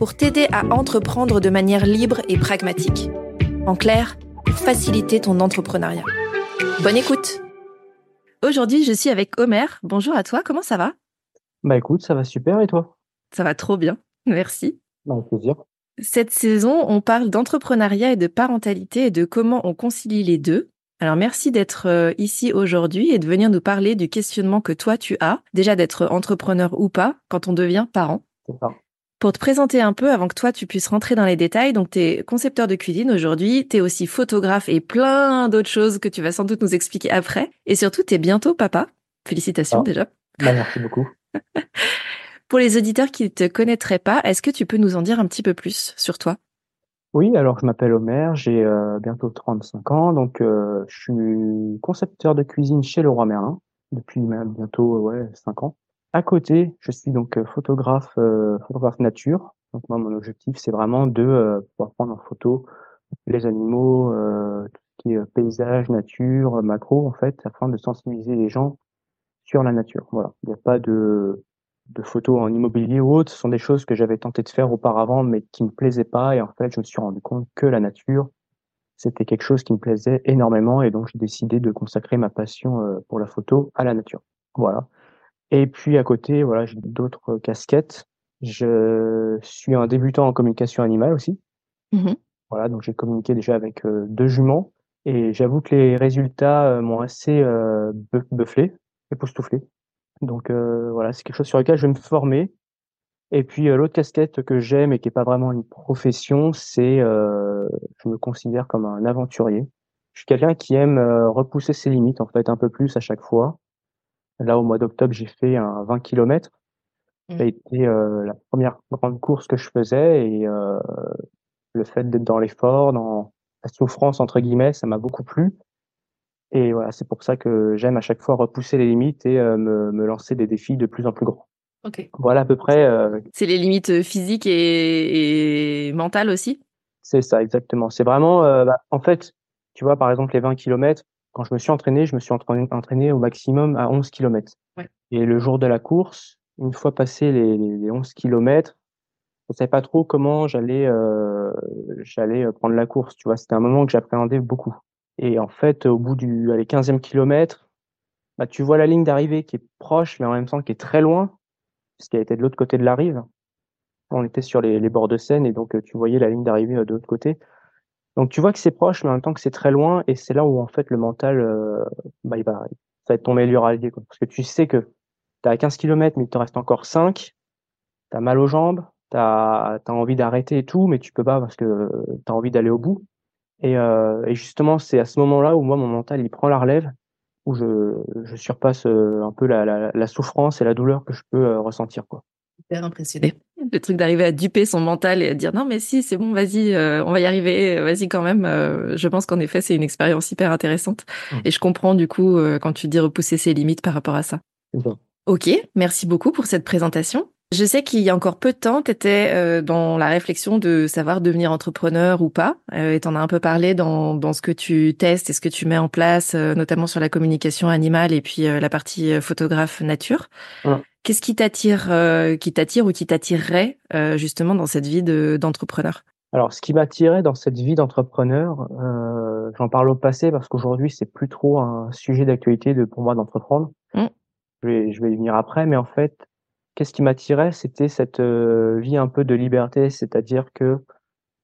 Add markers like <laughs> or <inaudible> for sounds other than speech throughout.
pour t'aider à entreprendre de manière libre et pragmatique. En clair, pour faciliter ton entrepreneuriat. Bonne écoute Aujourd'hui, je suis avec Omer. Bonjour à toi, comment ça va? Bah écoute, ça va super et toi? Ça va trop bien, merci. Bah, avec plaisir. Cette saison, on parle d'entrepreneuriat et de parentalité et de comment on concilie les deux. Alors merci d'être euh, ici aujourd'hui et de venir nous parler du questionnement que toi tu as, déjà d'être entrepreneur ou pas quand on devient parent. C'est ça. Pour te présenter un peu avant que toi tu puisses rentrer dans les détails, donc tu es concepteur de cuisine aujourd'hui, tu es aussi photographe et plein d'autres choses que tu vas sans doute nous expliquer après. Et surtout, tu es bientôt papa. Félicitations Ah. déjà. Bah, merci beaucoup. <laughs> Pour les auditeurs qui ne te connaîtraient pas, est-ce que tu peux nous en dire un petit peu plus sur toi? Oui, alors je m'appelle Omer, j'ai euh, bientôt 35 ans, donc euh, je suis concepteur de cuisine chez Leroy Merlin depuis même bientôt ouais, 5 ans. À côté, je suis donc euh, photographe, euh, photographe nature. Donc moi, mon objectif, c'est vraiment de euh, pouvoir prendre en photo les animaux, euh, tout ce qui est euh, paysage, nature, macro, en fait, afin de sensibiliser les gens sur la nature. Voilà, il n'y a pas de de photos en immobilier ou autre, ce sont des choses que j'avais tenté de faire auparavant, mais qui me plaisaient pas. Et en fait, je me suis rendu compte que la nature, c'était quelque chose qui me plaisait énormément. Et donc, j'ai décidé de consacrer ma passion pour la photo à la nature. Voilà. Et puis, à côté, voilà, j'ai d'autres casquettes. Je suis un débutant en communication animale aussi. Mhm. Voilà, donc j'ai communiqué déjà avec euh, deux juments. Et j'avoue que les résultats euh, m'ont assez euh, bufflé, époustouflé. Donc euh, voilà, c'est quelque chose sur lequel je vais me former. Et puis euh, l'autre casquette que j'aime et qui est pas vraiment une profession, c'est euh, je me considère comme un aventurier. Je suis quelqu'un qui aime euh, repousser ses limites en fait un peu plus à chaque fois. Là au mois d'octobre, j'ai fait un 20 km. Ça a Mm. été euh, la première grande course que je faisais et euh, le fait d'être dans l'effort, dans la souffrance entre guillemets, ça m'a beaucoup plu. Et voilà, c'est pour ça que j'aime à chaque fois repousser les limites et euh, me, me lancer des défis de plus en plus grands. Ok. Voilà à peu près, C'est les limites physiques et, et mentales aussi? C'est ça exactement. C'est vraiment, bah, en fait, tu vois, par exemple, les 20 km, quand je me suis entraîné, je me suis entraîné, entraîné au maximum à 11 km. Ouais. Et le jour de la course, une fois passé les, les, les 11 km, je savais pas trop comment j'allais euh, j'allais euh, prendre la course. Tu vois, c'était un moment que j'appréhendais beaucoup. Et en fait, au bout du allez, 15e kilomètre, bah, tu vois la ligne d'arrivée qui est proche, mais en même temps qui est très loin, puisqu'elle était de l'autre côté de la rive. On était sur les, les bords de Seine et donc euh, tu voyais la ligne d'arrivée de l'autre côté. Donc tu vois que c'est proche, mais en même temps que c'est très loin, et c'est là où en fait le mental, euh, bah, il va, ça va être ton meilleur allié, quoi. Parce que tu sais que tu à 15 km, mais il te reste encore 5, tu as mal aux jambes, tu as, envie d'arrêter et tout, mais tu peux pas parce que tu as envie d'aller au bout. Et, euh, et justement, c'est à ce moment-là où moi, mon mental, il prend la relève, où je, je surpasse euh, un peu la, la, souffrance et la douleur que je peux ressentir, quoi. Hyper impressionné. Le truc d'arriver à duper son mental et à dire non mais si c'est bon vas-y euh, on va y arriver euh, vas-y quand même euh, je pense qu'en effet c'est une expérience hyper intéressante Mm. et je comprends du coup euh, quand tu dis repousser ses limites par rapport à ça. Ok merci beaucoup pour cette présentation. Je sais qu'il y a encore peu de temps tu étais dans la réflexion de savoir devenir entrepreneur ou pas euh, et t'en as un peu parlé dans, dans ce que tu testes et ce que tu mets en place euh, notamment sur la communication animale et puis euh, la partie euh, photographe nature. Qu'est-ce qui t'attire, euh, qui t'attire ou qui t'attirerait euh, justement dans cette vie de, d'entrepreneur? Alors, ce qui m'attirait dans cette vie d'entrepreneur, euh, j'en parle au passé parce qu'aujourd'hui, c'est plus trop un sujet d'actualité de, pour moi d'entreprendre. Mm. Je, vais, je vais y venir après, mais en fait, qu'est-ce qui m'attirait, c'était cette vie un peu de liberté, c'est-à-dire que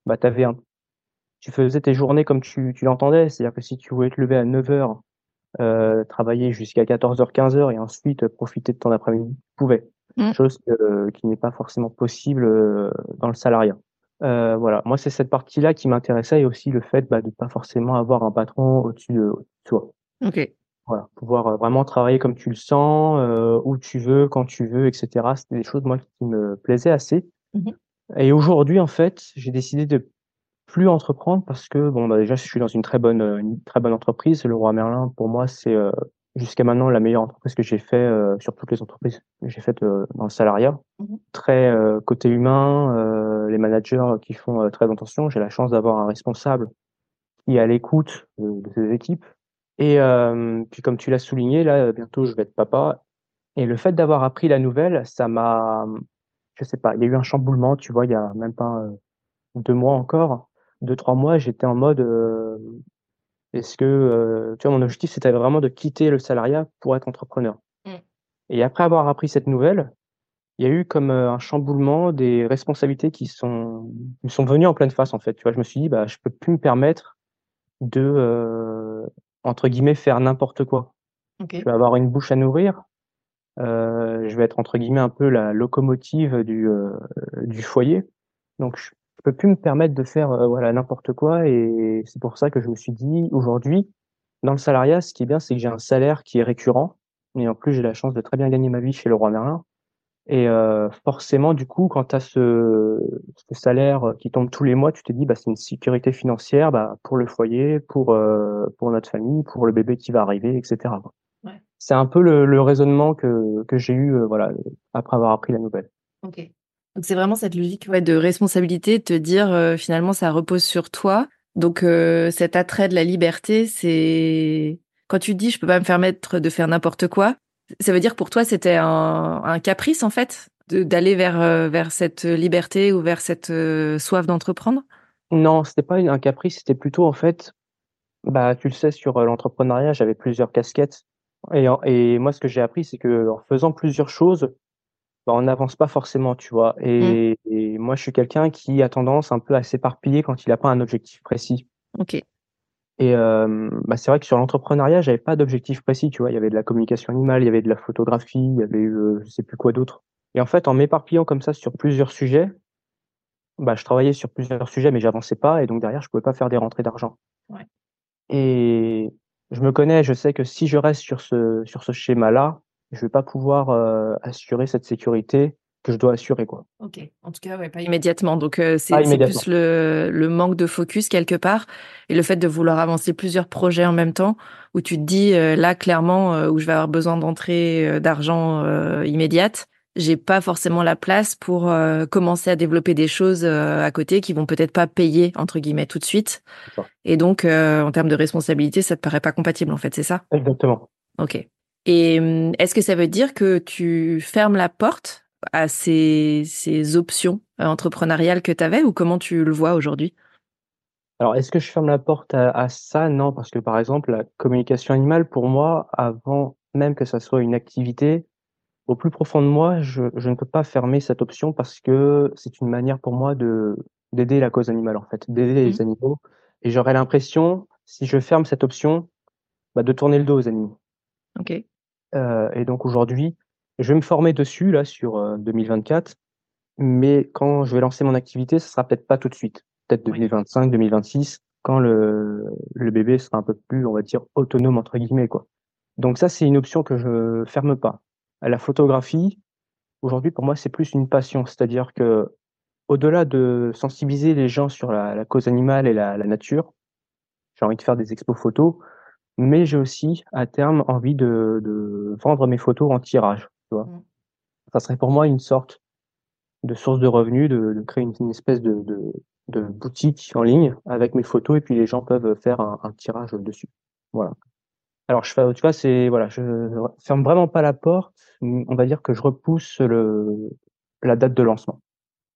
bah, t'avais un... tu faisais tes journées comme tu, tu l'entendais, c'est-à-dire que si tu voulais te lever à 9 heures, euh, travailler jusqu'à 14h, 15h et ensuite euh, profiter de ton après-midi, tu pouvais. Mm. Chose que- qui n'est pas forcément possible euh, dans le salariat. Euh, voilà, moi c'est cette partie-là qui m'intéressait et aussi le fait bah, de pas forcément avoir un patron au-dessus de, soi. Ok. Voilà, pouvoir euh, vraiment travailler comme tu le sens, euh, où tu veux, quand tu veux, etc. C'était des choses moi qui me plaisaient assez. Mhm. Et aujourd'hui en fait, j'ai décidé de plus entreprendre parce que bon, bah, déjà, je suis dans une très bonne, une très bonne entreprise. Le Roi Merlin, pour moi, c'est jusqu'à maintenant la meilleure entreprise que j'ai fait sur toutes les entreprises que j'ai faites dans le salariat. Mmh très côté humain, les managers qui font très attention. J'ai la chance d'avoir un responsable qui est à l'écoute de, de ses équipes. Et puis comme tu l'as souligné, là bientôt je vais être papa. Et le fait d'avoir appris la nouvelle, ça m'a, je sais pas, il y a eu un chamboulement, tu vois, il y a même pas deux mois encore, deux trois mois, j'étais en mode, est-ce que, tu vois, mon objectif c'était vraiment de quitter le salariat pour être entrepreneur. Mmh. Et après avoir appris cette nouvelle, il y a eu comme un chamboulement des responsabilités qui sont, qui sont venues en pleine face en fait. Tu vois, je me suis dit, bah, je peux plus me permettre de, entre guillemets, faire n'importe quoi. Je vais avoir une bouche à nourrir. Euh, je vais être entre guillemets un peu la locomotive du, euh, du foyer. Donc je peux plus me permettre de faire euh, voilà n'importe quoi et c'est pour ça que je me suis dit aujourd'hui dans le salariat ce qui est bien c'est que j'ai un salaire qui est récurrent et en plus j'ai la chance de très bien gagner ma vie chez le Roi Merlin et euh, forcément, du coup, quand tu as ce, ce, salaire qui tombe tous les mois, tu te dis, bah, c'est une sécurité financière bah, pour le foyer, pour, euh, pour notre famille, pour le bébé qui va arriver, etc. Ouais. C'est un peu le, le, raisonnement que, que j'ai eu euh, voilà, après avoir appris la nouvelle. Ok. C'est vraiment cette logique ouais, de responsabilité, de te dire euh, finalement ça repose sur toi. Donc euh, cet attrait de la liberté, c'est quand tu dis je peux pas me permettre de faire n'importe quoi, ça veut dire pour toi, c'était un, un, caprice, en fait, d'aller vers, euh, vers cette liberté ou vers cette euh, soif d'entreprendre? Non, c'était pas un caprice, c'était plutôt, en fait, bah, tu le sais, sur euh, l'entrepreneuriat, j'avais plusieurs casquettes. Et, et moi, ce que j'ai appris, c'est que en faisant plusieurs choses, bah, on n'avance pas forcément, tu vois. Et, mmh. et moi, je suis quelqu'un qui a tendance un peu à s'éparpiller quand il n'a pas un objectif précis. Ok. Et euh, bah, c'est vrai que sur l'entrepreneuriat, j'avais pas d'objectif précis, tu vois. Il y avait de la communication animale, il y avait de la photographie, il y avait euh, je sais plus quoi d'autre. Et en fait, en m'éparpillant comme ça sur plusieurs sujets, bah, je travaillais sur plusieurs sujets, mais j'avançais pas, et donc derrière, je pouvais pas faire des rentrées d'argent. Ouais. Et je me connais, je sais que si je reste sur ce sur ce schéma-là, je vais pas pouvoir euh, assurer cette sécurité que je dois assurer quoi. Ok. En tout cas, ouais, pas immédiatement. Donc euh, c'est plus le, le manque de focus quelque part et le fait de vouloir avancer plusieurs projets en même temps où tu te dis euh, là clairement euh, où je vais avoir besoin d'entrée d'argent immédiate, j'ai pas forcément la place pour commencer à développer des choses à côté qui vont peut-être pas payer entre guillemets tout de suite. Et donc en termes de responsabilité, ça te paraît pas compatible en fait, c'est ça? Exactement. Ok. Et hum, est-ce que ça veut dire que tu fermes la porte à ces, ces options euh, entrepreneuriales que tu avais ou comment tu le vois aujourd'hui? Alors, est-ce que je ferme la porte à, ça? Non, parce que par exemple, la communication animale, pour moi, avant même que ça soit une activité, au plus profond de moi, je, je ne peux pas fermer cette option parce que c'est une manière pour moi de d'aider la cause animale, en fait, d'aider les mmh. animaux. Et j'aurais l'impression, si je ferme cette option, bah, de tourner le dos aux animaux. Ok. Euh, et donc aujourd'hui, je vais me former dessus là sur 2024, euh, mais quand je vais lancer mon activité, ce sera peut-être pas tout de suite, peut-être 2025, 2026, quand le, le bébé sera un peu plus, on va dire, autonome entre guillemets quoi. Donc ça, c'est une option que je ferme pas. La photographie, aujourd'hui pour moi, c'est plus une passion, c'est-à-dire que au-delà de sensibiliser les gens sur la, la cause animale et la, la nature, j'ai envie de faire des expos photos, mais j'ai aussi à terme envie de, de vendre mes photos en tirage. Tu vois. Mmh. Ça serait pour moi une sorte de source de revenus, de, de créer une, espèce de, de, de, boutique en ligne avec mes photos et puis les gens peuvent faire un, un tirage dessus. Voilà. Alors je fais, tu vois, c'est voilà, je ferme vraiment pas la porte. On va dire que je repousse le la date de lancement.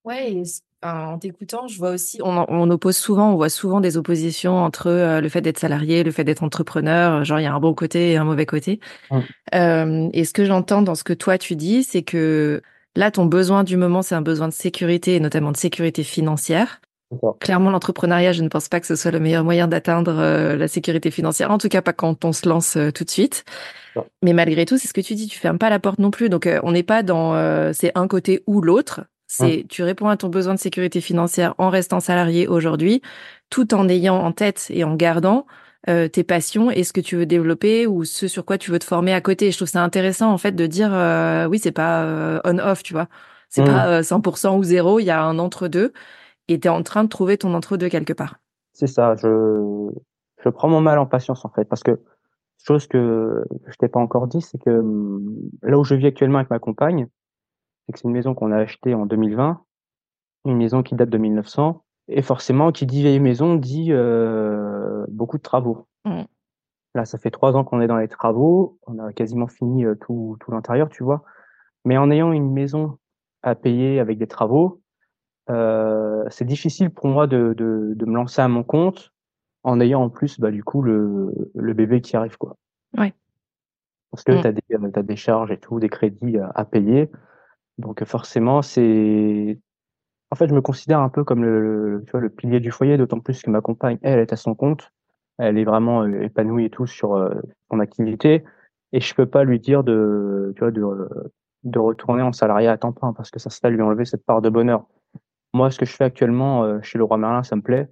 Ouais, en t'écoutant, je vois aussi, on, on, oppose souvent, on voit souvent des oppositions entre euh, le fait d'être salarié, le fait d'être entrepreneur. Genre, il y a un bon côté et un mauvais côté. Mmh. Euh, et ce que j'entends dans ce que toi tu dis, c'est que là, ton besoin du moment, c'est un besoin de sécurité et notamment de sécurité financière. Clairement, l'entrepreneuriat, je ne pense pas que ce soit le meilleur moyen d'atteindre euh, la sécurité financière. En tout cas, pas quand on se lance euh, tout de suite. Mais malgré tout, c'est ce que tu dis, tu fermes pas la porte non plus. Donc, on n'est pas dans c'est un côté ou l'autre. C'est tu réponds à ton besoin de sécurité financière en restant salarié aujourd'hui, tout en ayant en tête et en gardant euh, tes passions et ce que tu veux développer ou ce sur quoi tu veux te former à côté. Je trouve ça intéressant en fait de dire euh, oui c'est pas euh, on off tu vois, c'est pas 100% ou zéro, il y a un entre deux et tu es en train de trouver ton entre-deux quelque part. C'est ça, je, je prends mon mal en patience en fait, parce que chose que je t'ai pas encore dit, c'est que hum, là où je vis actuellement avec ma compagne, c'est que c'est une maison qu'on a achetée en 2020, une maison qui date de 1900, et forcément, qui dit vieille maison dit euh, beaucoup de travaux. Mmh. Là, ça fait trois ans qu'on est dans les travaux, on a quasiment fini euh, tout, tout l'intérieur, tu vois. Mais en ayant une maison à payer avec des travaux, euh, c'est difficile pour moi de, de, de, me lancer à mon compte en ayant en plus, bah, du coup, le, le bébé qui arrive, quoi. Ouais. Parce que mmh. tu as, des, as des charges et tout, des crédits à, à payer. Donc forcément, c'est en fait, je me considère un peu comme le, tu vois, le pilier du foyer, d'autant plus que ma compagne, elle, est à son compte. Elle est vraiment euh, épanouie et tout sur euh, son activité. Et je peux pas lui dire de, tu vois, de, de retourner en salariat à temps plein parce que ça serait lui enlever cette part de bonheur. Moi, ce que je fais actuellement euh, chez le Roi Merlin, ça me plaît.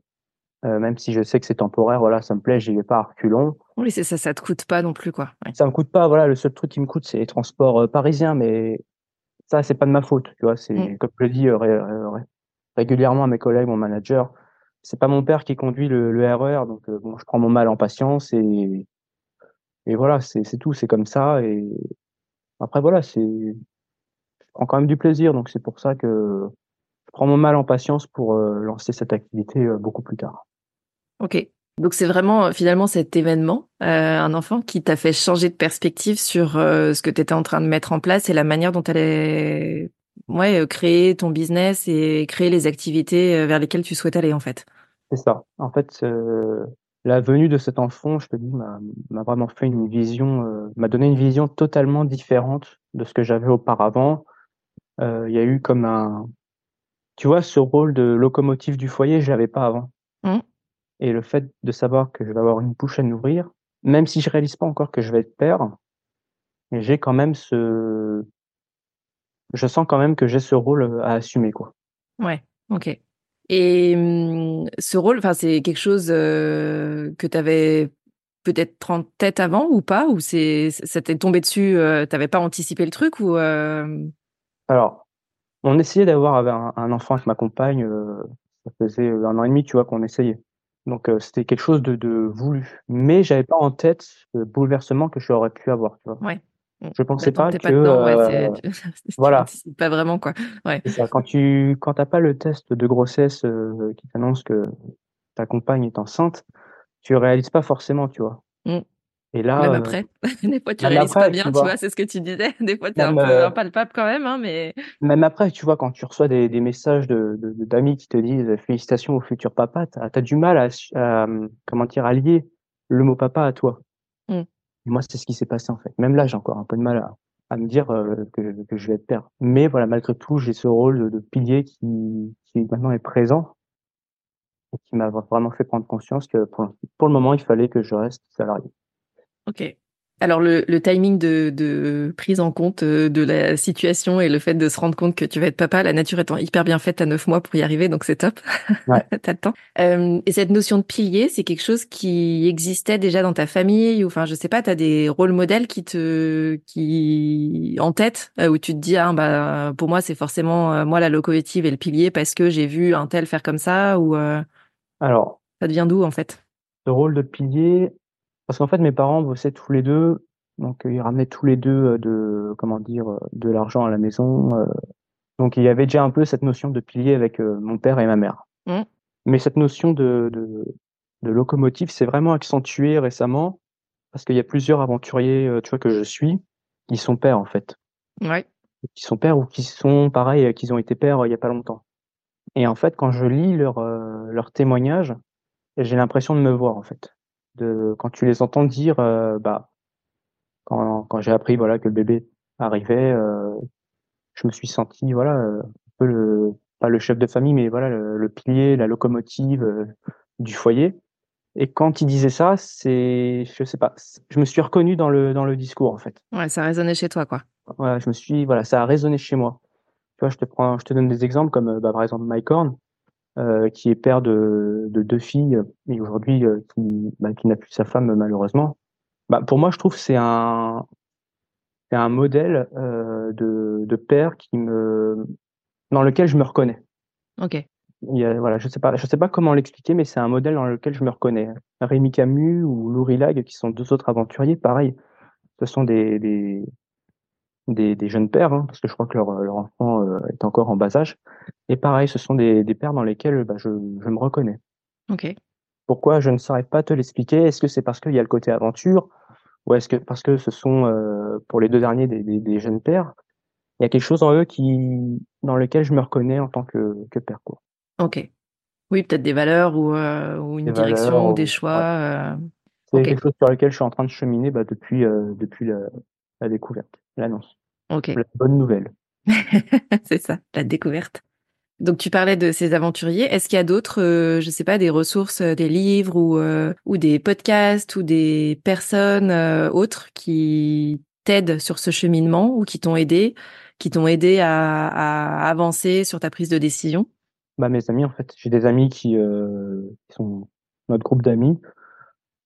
même si je sais que c'est temporaire, voilà, ça me plaît, j'y vais pas à reculons. Oui, c'est ça, ça te coûte pas non plus, quoi. Ouais. Ça me coûte pas, voilà, le seul truc qui me coûte, c'est les transports parisiens, mais ça, c'est pas de ma faute, tu vois. C'est mmh. comme je le dis régulièrement à mes collègues, mon manager. C'est pas mon père qui conduit le, le RER, e donc bon, je prends mon mal en patience et et voilà, c'est tout, c'est comme ça. Et après voilà, c'est quand même du plaisir, donc c'est pour ça que je prends mon mal en patience pour lancer cette activité beaucoup plus tard. Ok. Donc c'est vraiment finalement cet événement, euh, un enfant qui t'a fait changer de perspective sur euh, ce que tu étais en train de mettre en place et la manière dont tu allais ouais, créer ton business et créer les activités vers lesquelles tu souhaites aller en fait. C'est ça. En fait, euh, la venue de cet enfant, je te dis, m'a vraiment fait une vision, m'a donné une vision totalement différente de ce que j'avais auparavant. Il y a eu comme un, tu vois, ce rôle de locomotive du foyer, je l'avais pas avant. Mmh. Et le fait de savoir que je vais avoir une bouche à nourrir, même si je réalise pas encore que je vais être père, j'ai quand même ce, je sens quand même que j'ai ce rôle euh, à assumer, quoi. Ouais, ok. Et mmh, ce rôle, enfin, c'est quelque chose euh, que tu avais peut-être en tête avant ou pas, ou c'est, ça t'est tombé dessus, euh, t'avais pas anticipé le truc ou Alors, on essayait d'avoir un, un, enfant avec ma compagne. ça faisait un an et demi, tu vois, qu'on essayait. Donc c'était quelque chose de, de voulu. Mais j'avais pas en tête le bouleversement que j'aurais pu avoir, tu vois. Ouais. Je pensais pas que euh, <laughs> voilà pas vraiment quoi. Ouais. Ça. Quand tu quand t'as pas le test de grossesse euh, qui t'annonce que ta compagne est enceinte, tu réalises pas forcément, tu vois. Mmh. Et là, même euh, après, <laughs> des fois tu réalises pas bien, tu vois, c'est ce que tu disais. <laughs> Des fois tu es un peu impalpable quand même, hein, mais. Même après, tu vois, quand tu reçois des, des messages de d'amis qui te disent félicitations au futur papa, tu as, du mal à, à, comment dire à lier le mot papa à toi. Mmh. moi, c'est ce qui s'est passé en fait. Même là, j'ai encore un peu de mal à, à me dire que, que, je vais être père. Mais voilà, malgré tout, j'ai ce rôle de, de, pilier qui, qui maintenant est présent et qui m'a vraiment fait prendre conscience que pour, pour le moment, il fallait que je reste salarié. Ok. Alors le, le timing de, de, prise en compte euh, de la situation et le fait de se rendre compte que tu vas être papa, la nature étant hyper bien faite à neuf mois pour y arriver, donc c'est top. <laughs> Ouais. T'as le temps. Euh, et cette notion de pilier, c'est quelque chose qui existait déjà dans ta famille ou enfin je sais pas, t'as des rôles modèles qui te qui en tête euh, où tu te dis ah bah pour moi c'est forcément euh, moi la locomotive et le pilier parce que j'ai vu un tel faire comme ça ou alors ça devient d'où en fait? Le rôle de pilier, parce qu'en fait, mes parents bossaient tous les deux, donc ils ramenaient tous les deux de comment dire de l'argent à la maison. donc il y avait déjà un peu cette notion de pilier avec mon père et ma mère. Mmh. Mais cette notion de, de, de locomotive s'est vraiment accentuée récemment parce qu'il y a plusieurs aventuriers, tu vois, que je suis, qui sont pères en fait. Ouais. Qui sont pères ou qui sont pareil, qui ont été pères il y a pas longtemps. Et en fait, quand je lis leur leur témoignage, j'ai l'impression de me voir en fait de quand tu les entends dire, euh, bah, quand, quand j'ai appris voilà que le bébé arrivait, euh, je me suis senti voilà euh, un peu le pas le chef de famille, mais voilà le, pilier, la locomotive du foyer. Et quand il disait ça, c'est, je sais pas, je me suis reconnu dans le dans le discours en fait. Ouais, ça a résonné chez toi quoi. Ouais, je me suis, voilà, ça a résonné chez moi. Tu vois, je te prends, je te donne des exemples comme bah, par exemple Mike Horn, euh, qui est père de, de deux filles et aujourd'hui euh, qui, bah, qui n'a plus sa femme malheureusement. Bah, pour moi, je trouve c'est un c'est un modèle euh, de, de père qui me dans lequel je me reconnais. Ok. il y a, voilà, je sais pas, je sais pas comment l'expliquer, mais c'est un modèle dans lequel je me reconnais. Rémi Camus ou Louis Lag, qui sont deux autres aventuriers, pareil, ce sont des, des, des, des jeunes pères, hein, parce que je crois que leur, leur enfant euh, est encore en bas âge. Et pareil, ce sont des, des pères dans lesquels bah, je, je me reconnais. Ok. Pourquoi je ne saurais pas te l'expliquer? Est-ce que c'est parce qu'il y a le côté aventure? Ou est-ce que parce que ce sont euh, pour les deux derniers des, des, jeunes pères Il y a quelque chose en eux qui dans lequel je me reconnais en tant que, que père. Quoi. Ok. Oui, peut-être des valeurs ou, euh, ou une des direction valeurs, ou des choix. Ouais. Euh... C'est okay. quelque chose sur lequel je suis en train de cheminer bah, depuis, euh, depuis la, la découverte, l'annonce. Ok. La bonne nouvelle. <laughs> c'est ça, la découverte. Donc tu parlais de ces aventuriers. Est-ce qu'il y a d'autres, euh, je sais pas, des ressources, euh, des livres ou euh, ou des podcasts ou des personnes euh, autres qui t'aident sur ce cheminement ou qui t'ont aidé, qui t'ont aidé à, à, avancer sur ta prise de décision? Bah mes amis en fait, j'ai des amis qui, qui sont notre groupe d'amis.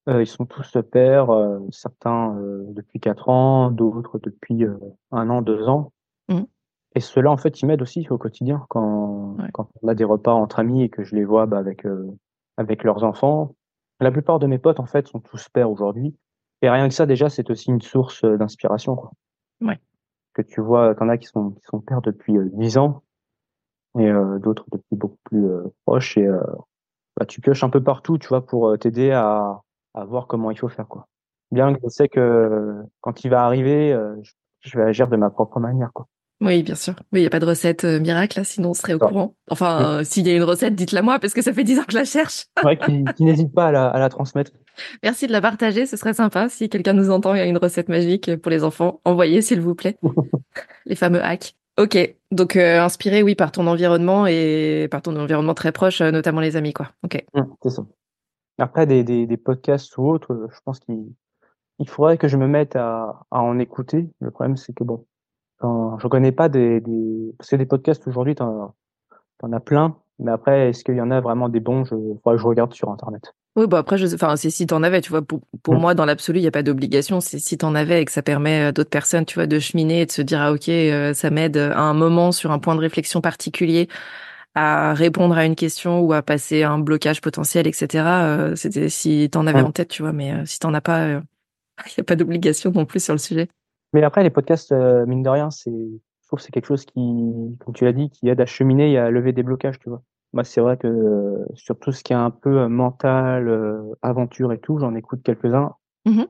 Ils sont tous pères, certains depuis quatre ans, d'autres depuis un an, deux ans. Mmh. Et ceux-là, en fait, ils m'aident aussi au quotidien quand, ouais. quand on a des repas entre amis et que je les vois bah, avec, euh, avec leurs enfants. La plupart de mes potes, en fait, sont tous pères aujourd'hui. Et rien que ça, déjà, c'est aussi une source d'inspiration. Quoi. Ouais. Que tu vois, t'en as qui sont, qui sont pères depuis euh, 10 ans et euh, d'autres depuis beaucoup plus euh, proches. Et bah, tu pioches un peu partout, tu vois, pour t'aider à, à voir comment il faut faire. Quoi. Bien que je sais que quand il va arriver, je, je vais agir de ma propre manière. Quoi. Oui, bien sûr. Mais il n'y a pas de recette euh, miracle, là, sinon on serait au courant. Enfin, euh, s'il y a une recette, dites-la moi, parce que ça fait dix ans que je la cherche. Ouais, qui, qui n'hésite pas à la, à la transmettre. Merci de la partager, ce serait sympa. Si quelqu'un nous entend, il y a une recette magique pour les enfants, envoyez s'il vous plaît. <laughs> les fameux hacks. Ok, donc euh, inspiré, oui, par ton environnement et par ton environnement très proche, euh, notamment les amis, quoi. Ok. Mmh, c'est ça. Après, des, des, des podcasts ou autres, je pense qu'il il faudrait que je me mette à, à en écouter. Le problème, c'est que bon, je connais pas des, des... parce que des podcasts aujourd'hui, t'en en as plein. Mais après, est-ce qu'il y en a vraiment des bons? Je faudrait que je regarde sur internet. Oui, bah après, je... enfin, c'est si t'en avais, tu vois. Pour, pour mmh. moi, dans l'absolu, il y a pas d'obligation. C'est si t'en avais et que ça permet à d'autres personnes, tu vois, de cheminer et de se dire ah ok, euh, ça m'aide à un moment sur un point de réflexion particulier à répondre à une question ou à passer un blocage potentiel, etc. Euh, C'était si t'en avais en tête, tu vois. Mais euh, si t'en as pas, <laughs> il y a pas d'obligation non plus sur le sujet. Mais après, les podcasts, euh, mine de rien, c'est, je trouve que c'est quelque chose qui, comme tu l'as dit, qui aide à cheminer et à lever des blocages, tu vois. Moi, c'est vrai que euh, sur tout ce qui est un peu euh, mental, euh, aventure et tout, j'en écoute quelques-uns. Mmh.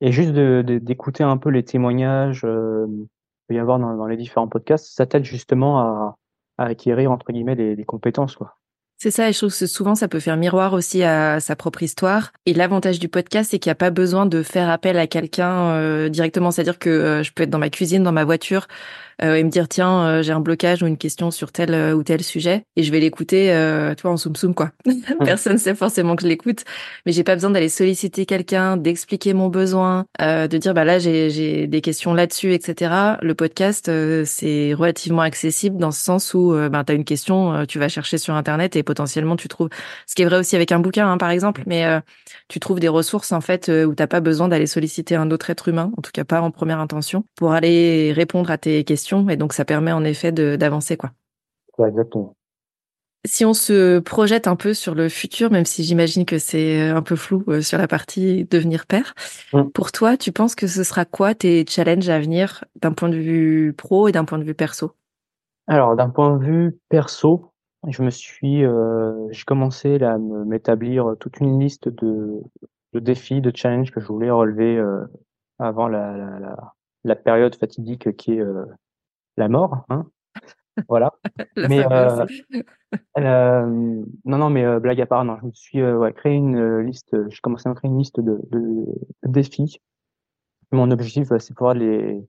Et juste de, de, d'écouter un peu les témoignages euh, qu'il peut y avoir dans, dans les différents podcasts, ça t'aide justement à, à acquérir, entre guillemets, des, des compétences, quoi. C'est ça, et je trouve que souvent ça peut faire miroir aussi à sa propre histoire. Et l'avantage du podcast, c'est qu'il n'y a pas besoin de faire appel à quelqu'un euh, directement. C'est-à-dire que euh, je peux être dans ma cuisine, dans ma voiture, euh, et me dire tiens, euh, j'ai un blocage ou une question sur tel euh, ou tel sujet, et je vais l'écouter, euh, tu vois, en soum soum quoi. <laughs> Personne sait forcément que je l'écoute, mais j'ai pas besoin d'aller solliciter quelqu'un, d'expliquer mon besoin, de dire bah là j'ai j'ai des questions là-dessus, etc. Le podcast c'est relativement accessible dans ce sens où bah t'as une question, tu vas chercher sur internet et potentiellement tu trouves. Ce qui est vrai aussi avec un bouquin, hein, par exemple, mais tu trouves des ressources en fait où t'as pas besoin d'aller solliciter un autre être humain, en tout cas pas en première intention, pour aller répondre à tes questions et donc ça permet en effet d'avancer quoi. Ouais, exactement. Si on se projette un peu sur le futur, même si j'imagine que c'est un peu flou sur la partie devenir père, mmh. pour toi, tu penses que ce sera quoi tes challenges à venir d'un point de vue pro et d'un point de vue perso? Alors d'un point de vue perso, je me suis, euh, j'ai commencé là, à m'établir toute une liste de, de, défis, de challenges que je voulais relever euh, avant la, la, la, la, période fatidique qui est euh, la mort, hein. Voilà. <laughs> mais euh, euh, non, non, mais euh, blague à part, non, je me suis euh, ouais, créé une euh, liste. J'ai commencé à créer une liste de, de, de défis. Mon objectif, c'est pouvoir les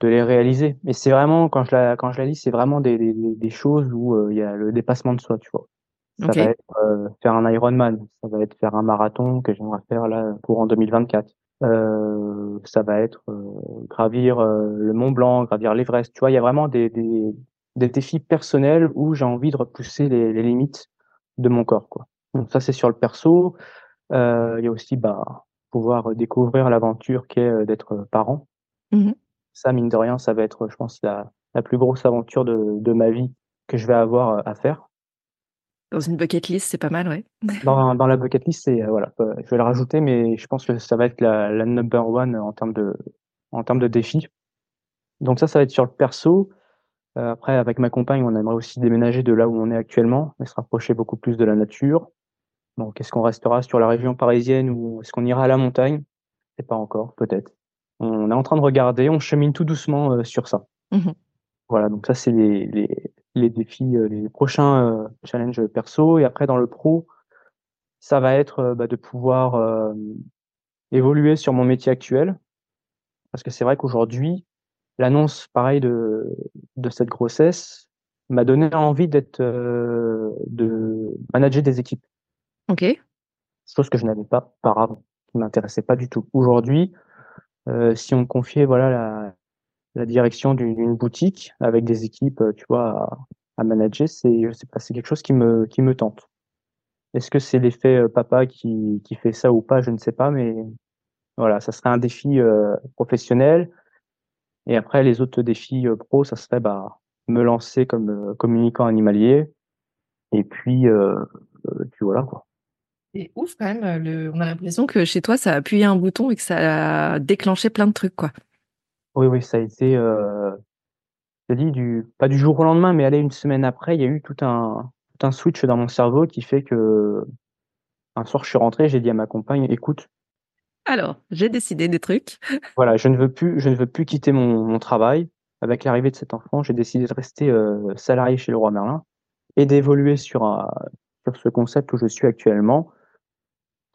de les réaliser. Mais c'est vraiment quand je la quand je la lis, c'est vraiment des, des, des choses où il y a le dépassement de soi, tu vois. Ça okay. va être faire un Ironman, ça va être faire un marathon que j'aimerais faire là courant 2024. Euh, ça va être euh, gravir euh, le Mont Blanc, gravir l'Everest. Tu vois, il y a vraiment des, des, des défis personnels où j'ai envie de repousser les, les, limites de mon corps. Quoi. Donc ça, c'est sur le perso. Euh, il y a aussi bah, pouvoir découvrir l'aventure qu'est d'être parent. Mmh. Ça, mine de rien, ça va être, je pense, la, la plus grosse aventure de, de ma vie que je vais avoir à faire. Dans une bucket list, c'est pas mal, ouais. <laughs> Dans, dans la bucket list, c'est voilà, je vais le rajouter, mais je pense que ça va être la, la number one en termes de en termes de défis. Donc ça, ça va être sur le perso. Euh, après, avec ma compagne, on aimerait aussi déménager de là où on est actuellement et se rapprocher beaucoup plus de la nature. Donc, est-ce qu'on restera sur la région parisienne ou est-ce qu'on ira à la montagne? C'est pas encore, peut-être. On est en train de regarder, on chemine tout doucement euh, sur ça. Mmh voilà, donc ça, c'est les, les, les, défis, euh, les prochains challenges perso. Et après, dans le pro, ça va être bah, de pouvoir évoluer sur mon métier actuel. Parce que c'est vrai qu'aujourd'hui, l'annonce, pareil, de, de cette grossesse m'a donné envie d'être, euh, de manager des équipes. Ok. Chose que je n'avais pas par avant, qui m'intéressait pas du tout. Aujourd'hui, euh, si on me confiait, voilà, la, la direction d'une boutique avec des équipes, tu vois, à, à manager, c'est, c'est quelque chose qui me, qui me tente. Est-ce que c'est l'effet euh, papa qui, qui fait ça ou pas, je ne sais pas, mais voilà, ça serait un défi euh, professionnel et après, les autres défis euh, pro, ça serait bah, me lancer comme euh, communicant animalier. Et puis, euh, puis voilà quoi. C'est ouf quand même. Le... On a l'impression que chez toi, ça a appuyé un bouton et que ça a déclenché plein de trucs quoi. Oui, oui, ça a été, euh, je dis, du, pas du jour au lendemain, mais aller une semaine après, il y a eu tout un, tout un switch dans mon cerveau qui fait que un soir, je suis rentré, j'ai dit à ma compagne, écoute, alors, j'ai décidé des trucs. <laughs> Voilà, je ne veux plus, je ne veux plus quitter mon, mon travail. Avec l'arrivée de cet enfant, j'ai décidé de rester euh, salarié chez le roi Merlin et d'évoluer sur, sur ce concept où je suis actuellement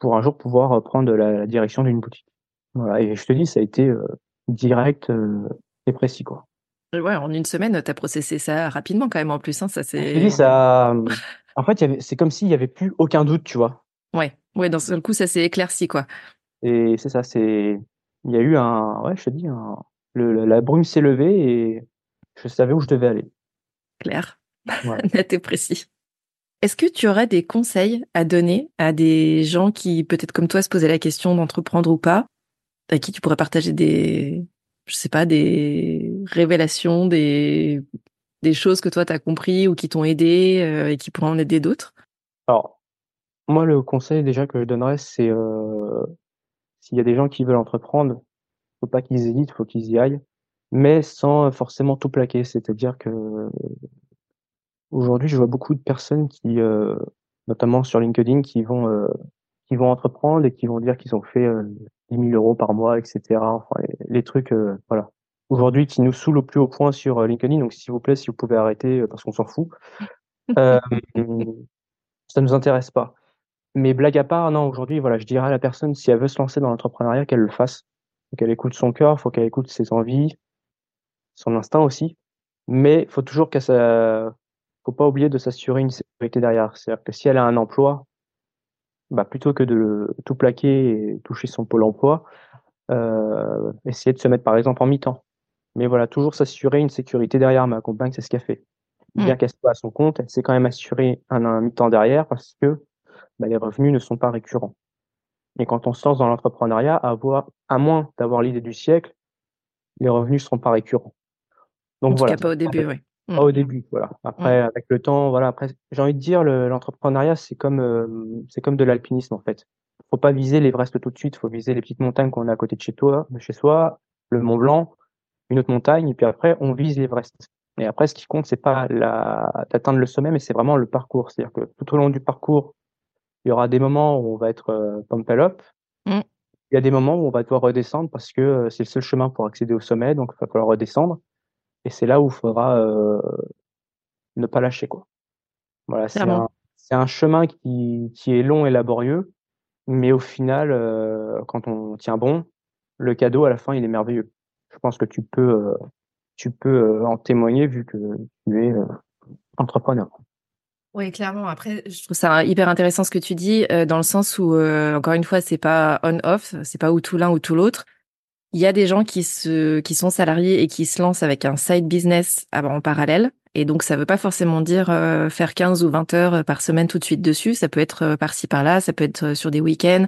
pour un jour pouvoir prendre la, la direction d'une boutique. Voilà, et je te dis, ça a été euh, direct euh, et précis, quoi. Ouais, en une semaine, tu as processé ça rapidement quand même en plus. Hein, ça c'est. ça. <laughs> En fait, c'est comme s'il y avait plus aucun doute, tu vois. Ouais, ouais. Dans ce coup, ça s'est éclairci, quoi. Et c'est ça, c'est, il y a eu un, ouais, je te dis, un, le, la brume s'est levée et je savais où je devais aller. Ouais. <laughs> net et précis. Est-ce que tu aurais des conseils à donner à des gens qui, peut-être comme toi, se posaient la question d'entreprendre ou pas, à qui tu pourrais partager des, je sais pas, des révélations, des, choses que toi t'as compris ou qui t'ont aidé euh, et qui pourraient en aider d'autres? Alors, moi, le conseil déjà que je donnerais, c'est euh, s'il y a des gens qui veulent entreprendre, faut pas qu'ils hésitent, faut qu'ils y aillent, mais sans forcément tout plaquer. C'est-à-dire que aujourd'hui, je vois beaucoup de personnes qui, euh, notamment sur LinkedIn, qui vont euh, qui vont entreprendre et qui vont dire qu'ils ont fait euh, 10 000 euros par mois, etc. Enfin, les, trucs, euh, voilà. Aujourd'hui, qui nous saoulent au plus haut point sur euh, LinkedIn. Donc, s'il vous plaît, si vous pouvez arrêter, parce qu'on s'en fout. <laughs> Euh, ça nous intéresse pas. Mais blague à part, non, aujourd'hui, voilà, je dirais à la personne, si elle veut se lancer dans l'entrepreneuriat, qu'elle le fasse. Faut qu'elle écoute son cœur, faut qu'elle écoute ses envies, son instinct aussi. Mais faut toujours qu'elle faut pas oublier de s'assurer une sécurité derrière. C'est-à-dire que si elle a un emploi, bah, plutôt que de tout plaquer et toucher son pôle emploi, euh, essayer de se mettre par exemple en mi-temps. Mais voilà, toujours s'assurer une sécurité derrière. Ma compagne, c'est ce qu'elle fait. Bien mmh. qu'elle soit à son compte, elle s'est quand même assurée un, un mi-temps derrière parce que bah, les revenus ne sont pas récurrents. Et quand on se lance dans l'entrepreneuriat, à, à moins d'avoir l'idée du siècle, les revenus ne seront pas récurrents. Donc en tout voilà. Cas, pas au début, oui. Pas au début, voilà. Après, mmh. avec le temps, voilà. Après, j'ai envie de dire, l'entrepreneuriat, c'est comme, euh, c'est comme de l'alpinisme en fait. Faut pas viser l'Everest tout de suite. Faut viser les petites montagnes qu'on a à côté de chez toi, de chez soi, le Mont Blanc, une autre montagne, et puis après, on vise l'Everest. Et après, ce qui compte, c'est pas la, d'atteindre le sommet, mais c'est vraiment le parcours. C'est-à-dire que tout au long du parcours, il y aura des moments où on va être euh, pump up. Mm. Il y a des moments où on va devoir redescendre parce que euh, c'est le seul chemin pour accéder au sommet, donc il va falloir redescendre. Et c'est là où il faudra euh, ne pas lâcher quoi. Voilà, c'est un, un, chemin qui, qui est long et laborieux, mais au final, euh, quand on tient bon, le cadeau à la fin il est merveilleux. Je pense que tu peux, euh, tu peux en témoigner vu que tu es entrepreneur. Oui, clairement. Après, je trouve ça hyper intéressant ce que tu dis, euh, dans le sens où, euh, encore une fois, c'est pas on-off, c'est pas ou tout l'un ou tout l'autre. Il y a des gens qui se, qui sont salariés et qui se lancent avec un side business en parallèle. Et donc, ça veut pas forcément dire euh, faire 15 ou 20 heures par semaine tout de suite dessus. Ça peut être par-ci par-là, ça peut être sur des week-ends.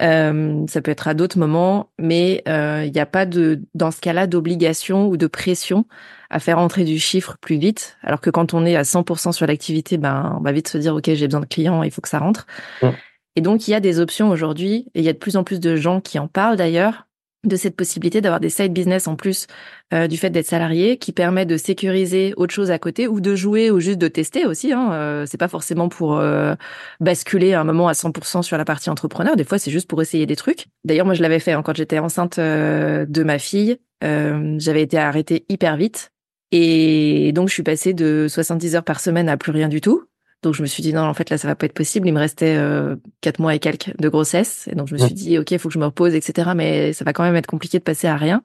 Euh, ça peut être à d'autres moments, mais il n'y a pas de, dans ce cas-là, d'obligation ou de pression à faire entrer du chiffre plus vite. Alors que quand on est à 100% sur l'activité, ben, on va vite se dire, OK, j'ai besoin de clients, il faut que ça rentre. Et donc, il y a des options aujourd'hui, et il y a de plus en plus de gens qui en parlent d'ailleurs, de cette possibilité d'avoir des side business en plus euh, du fait d'être salarié qui permet de sécuriser autre chose à côté ou de jouer ou juste de tester aussi hein. Euh, c'est pas forcément pour euh, basculer à un moment à 100% sur la partie entrepreneur. Des fois c'est juste pour essayer des trucs. D'ailleurs moi je l'avais fait hein, quand j'étais enceinte de ma fille. J'avais été arrêtée hyper vite. Et donc je suis passée de 70 heures par semaine à plus rien du tout donc je me suis dit non, en fait là ça va pas être possible. Il me restait euh, quatre mois et quelques de grossesse, et donc je me suis dit ok, il faut que je me repose, etc. Mais ça va quand même être compliqué de passer à rien.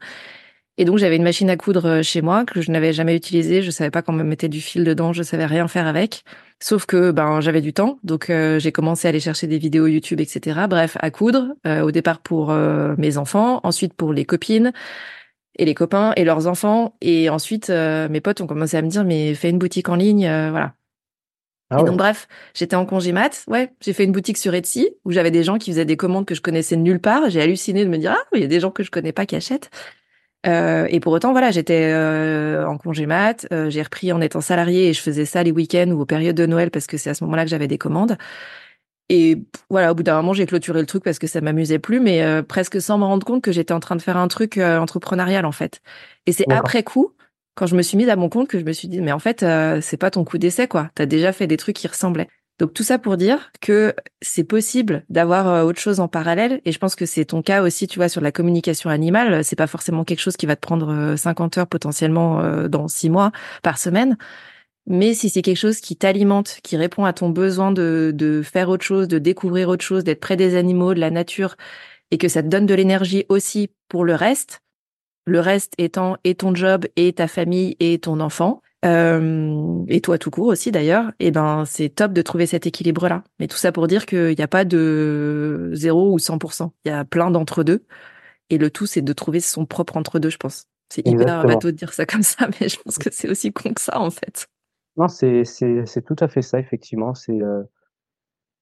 Et donc j'avais une machine à coudre euh, chez moi que je n'avais jamais utilisée. Je savais pas quand me mettait du fil dedans, je savais rien faire avec. Sauf que ben j'avais du temps, donc euh, j'ai commencé à aller chercher des vidéos YouTube, etc. Bref, à coudre. au départ pour mes enfants, ensuite pour les copines et les copains et leurs enfants. Et ensuite, mes potes ont commencé à me dire, mais fais une boutique en ligne, voilà. Ah et donc bref, j'étais en congé mat. Ouais, j'ai fait une boutique sur Etsy où j'avais des gens qui faisaient des commandes que je connaissais de nulle part. J'ai halluciné de me dire ah il y a des gens que je connais pas qui achètent. Euh, et pour autant voilà, j'étais euh, en congé mat. Euh, j'ai repris en étant salarié et je faisais ça les week-ends ou aux périodes de Noël parce que c'est à ce moment-là que j'avais des commandes. Et voilà, au bout d'un moment, j'ai clôturé le truc parce que ça m'amusait plus, mais euh, presque sans me rendre compte que j'étais en train de faire un truc entrepreneurial en fait. Et c'est après coup quand je me suis mise à mon compte que je me suis dit mais en fait euh, c'est pas ton coup d'essai quoi. T'as déjà fait des trucs qui ressemblaient. Donc tout ça pour dire que c'est possible d'avoir euh, autre chose en parallèle et je pense que c'est ton cas aussi tu vois sur la communication animale, c'est pas forcément quelque chose qui va te prendre 50 euh, heures potentiellement dans six mois par semaine. Mais si c'est quelque chose qui t'alimente, qui répond à ton besoin de, de faire autre chose, de découvrir autre chose, d'être près des animaux, de la nature, et que ça te donne de l'énergie aussi pour le reste, le reste étant et ton job et ta famille et ton enfant. Euh, et toi tout court aussi d'ailleurs, et eh ben c'est top de trouver cet équilibre-là. Mais tout ça pour dire qu'il n'y a pas de 0 ou 100%. Il y a plein d'entre-deux. Et le tout, c'est de trouver son propre entre-deux, je pense. C'est hyper bateau de dire ça comme ça, <laughs> mais je pense que c'est aussi con que ça, en fait. Non, c'est tout à fait ça, effectivement. C'est euh,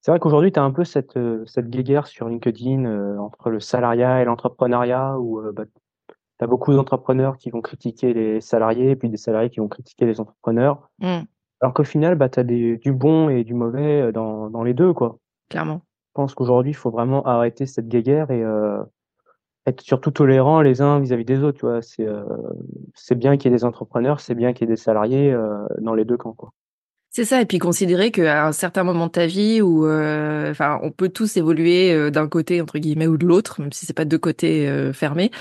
c'est vrai qu'aujourd'hui, tu as un peu cette, euh, cette guéguerre sur LinkedIn entre le salariat et l'entrepreneuriat, où bah, tu as beaucoup d'entrepreneurs qui vont critiquer les salariés, et puis des salariés qui vont critiquer les entrepreneurs. Mmh. Alors qu'au final, bah, tu as du bon et du mauvais euh, dans, dans les deux. quoi. Clairement. Je pense qu'aujourd'hui, il faut vraiment arrêter cette guéguerre et euh, être surtout tolérant les uns vis-à-vis des autres. Tu vois. C'est, euh, c'est bien qu'il y ait des entrepreneurs, c'est bien qu'il y ait des salariés euh, dans les deux camps. Quoi. C'est ça, et puis considérer qu'à un certain moment de ta vie où, euh, enfin, on peut tous évoluer d'un côté entre guillemets ou de l'autre, même si c'est pas deux côtés fermés.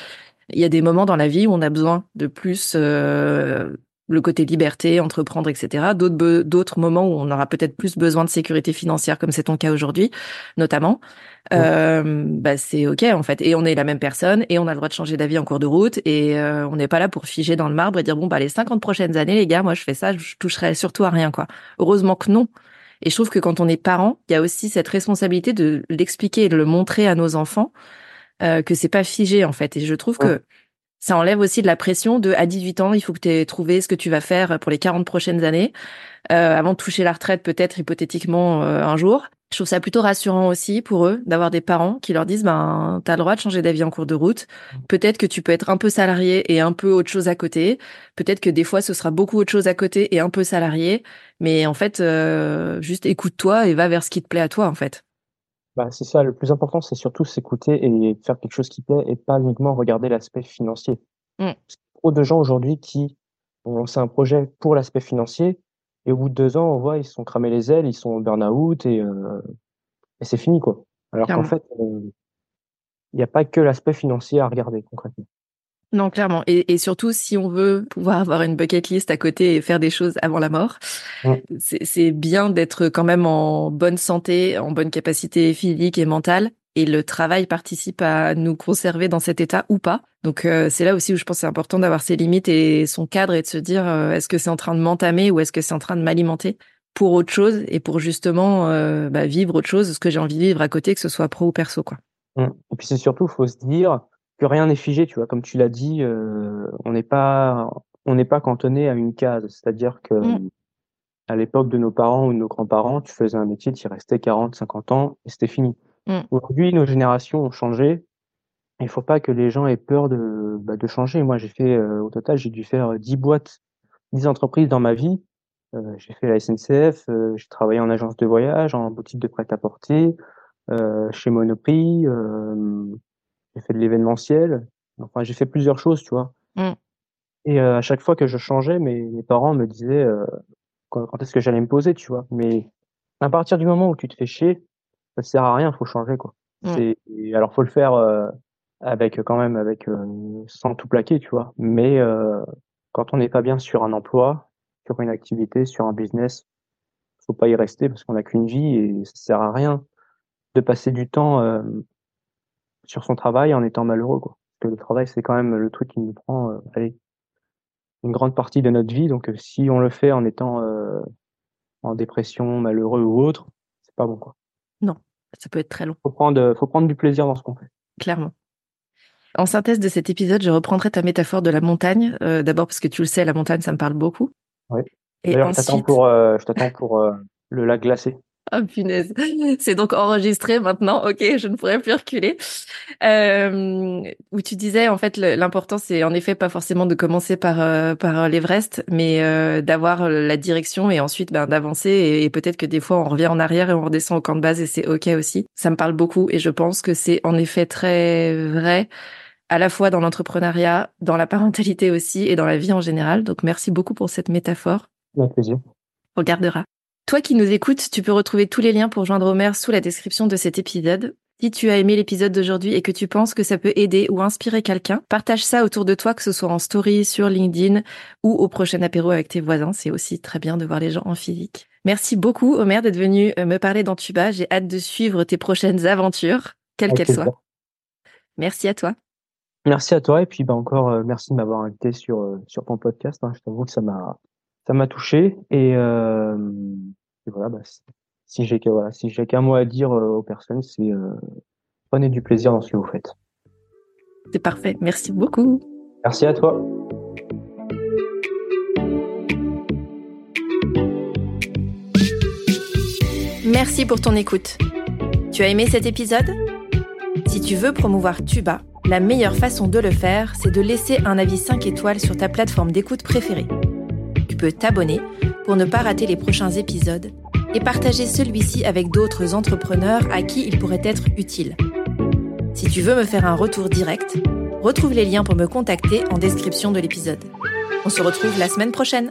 Il y a des moments dans la vie où on a besoin de plus euh, le côté liberté, entreprendre, etc. D'autres d'autres moments où on aura peut-être plus besoin de sécurité financière, comme c'est ton cas aujourd'hui, notamment. Euh, bah c'est ok en fait. Et on est la même personne et on a le droit de changer d'avis en cours de route et euh, on n'est pas là pour figer dans le marbre et dire bon bah les 50 prochaines années les gars, moi je fais ça, je toucherai surtout à rien quoi. Heureusement que non. Et je trouve que quand on est parent, il y a aussi cette responsabilité de l'expliquer et de le montrer à nos enfants euh, que c'est pas figé en fait. Et je trouve que ça enlève aussi de la pression de à 18 ans, il faut que tu aies trouvé ce que tu vas faire pour les 40 prochaines années, euh, avant de toucher la retraite peut-être hypothétiquement euh, un jour. Je trouve ça plutôt rassurant aussi pour eux d'avoir des parents qui leur disent ben t'as le droit de changer d'avis en cours de route. Peut-être que tu peux être un peu salarié et un peu autre chose à côté. Peut-être que des fois ce sera beaucoup autre chose à côté et un peu salarié. Mais en fait, euh, juste écoute-toi et va vers ce qui te plaît à toi en fait. Bah, c'est ça, le plus important, c'est surtout s'écouter et faire quelque chose qui plaît et pas uniquement regarder l'aspect financier. Mmh. Trop de gens aujourd'hui qui ont lancé un projet pour l'aspect financier et au bout de deux ans, on voit, ils se sont cramés les ailes, ils sont au burn-out et, euh, et c'est fini, quoi. Alors qu'en fait, euh, il n'y a pas que l'aspect financier à regarder concrètement. Non, clairement. Et, et, surtout, si on veut pouvoir avoir une bucket list à côté et faire des choses avant la mort, c'est bien d'être quand même en bonne santé, en bonne capacité physique et mentale. Et le travail participe à nous conserver dans cet état ou pas. Donc euh, c'est là aussi où je pense c'est important d'avoir ses limites et son cadre et de se dire euh, est-ce que c'est en train de m'entamer ou est-ce que c'est en train de m'alimenter pour autre chose et pour justement euh, bah, vivre autre chose, ce que j'ai envie de vivre à côté, que ce soit pro ou perso quoi. Et puis c'est surtout faut se dire que rien n'est figé, tu vois. Comme tu l'as dit, euh, on n'est pas on n'est pas cantonné à une case. C'est-à-dire que mm. à l'époque de nos parents ou de nos grands-parents, tu faisais un métier, tu y restais 40, 50 ans et c'était fini. Mm. Aujourd'hui, nos générations ont changé. Il faut pas que les gens aient peur de, bah, de changer. Moi, j'ai fait, euh, au total, j'ai dû faire 10 boîtes, 10 entreprises dans ma vie. Euh, j'ai fait la SNCF, euh, j'ai travaillé en agence de voyage, en boutique de prêt-à-porter, euh, chez Monoprix, j'ai fait de l'événementiel. Enfin, j'ai fait plusieurs choses, tu vois. Mm. Et à chaque fois que je changeais, mes, mes parents me disaient quand, quand est-ce que j'allais me poser, tu vois. Mais à partir du moment où tu te fais chier, ça sert à rien, faut changer, quoi. Mm. C'est alors faut le faire avec quand même avec sans tout plaquer, tu vois. Mais quand on n'est pas bien sur un emploi, sur une activité, sur un business, faut pas y rester parce qu'on n'a qu'une vie et ça sert à rien de passer du temps euh, sur son travail en étant malheureux, quoi. Parce que le travail, c'est quand même le truc qui nous prend, euh, allez, une grande partie de notre vie. Donc, euh, si on le fait en étant en dépression, malheureux ou autre, c'est pas bon, quoi. Non, ça peut être très long. Faut prendre, faut prendre du plaisir dans ce qu'on fait. Clairement. En synthèse de cet épisode, je reprendrai ta métaphore de la montagne. D'abord parce que tu le sais, la montagne, ça me parle beaucoup. Oui. Et ensuite... je t'attends pour, euh, je pour euh, le lac glacé. Oh punaise, c'est donc enregistré maintenant. Ok, je ne pourrais plus reculer. Euh, où tu disais en fait l'important c'est en effet pas forcément de commencer par euh, par l'Everest, mais euh, d'avoir la direction et ensuite ben, d'avancer et, et peut-être que des fois on revient en arrière et on redescend au camp de base et c'est ok aussi. Ça me parle beaucoup et je pense que c'est en effet très vrai à la fois dans l'entrepreneuriat, dans la parentalité aussi et dans la vie en général. Donc merci beaucoup pour cette métaphore. Avec plaisir. On gardera. Toi qui nous écoutes, tu peux retrouver tous les liens pour joindre Omer sous la description de cet épisode. Si tu as aimé l'épisode d'aujourd'hui et que tu penses que ça peut aider ou inspirer quelqu'un, partage ça autour de toi, que ce soit en story, sur LinkedIn ou au prochain apéro avec tes voisins. C'est aussi très bien de voir les gens en physique. Merci beaucoup, Omer, d'être venu euh, me parler d'Antuba. J'ai hâte de suivre tes prochaines aventures, quelles qu'elles soient. Merci à toi. Merci à toi et puis bah encore euh, merci de m'avoir invité sur euh, sur ton podcast. Hein. Je t'avoue que ça m'a ça m'a touché et, euh, et voilà bah, si j'ai que voilà si j'ai qu'un mot à dire aux personnes c'est prenez du plaisir dans ce que vous faites. C'est parfait. Merci beaucoup. Merci à toi. Merci pour ton écoute. Tu as aimé cet épisode? Si tu veux promouvoir Tuba, la meilleure façon de le faire, c'est de laisser un avis 5 étoiles sur ta plateforme d'écoute préférée. Tu peux t'abonner pour ne pas rater les prochains épisodes et partager celui-ci avec d'autres entrepreneurs à qui il pourrait être utile. Si tu veux me faire un retour direct, retrouve les liens pour me contacter en description de l'épisode. On se retrouve la semaine prochaine.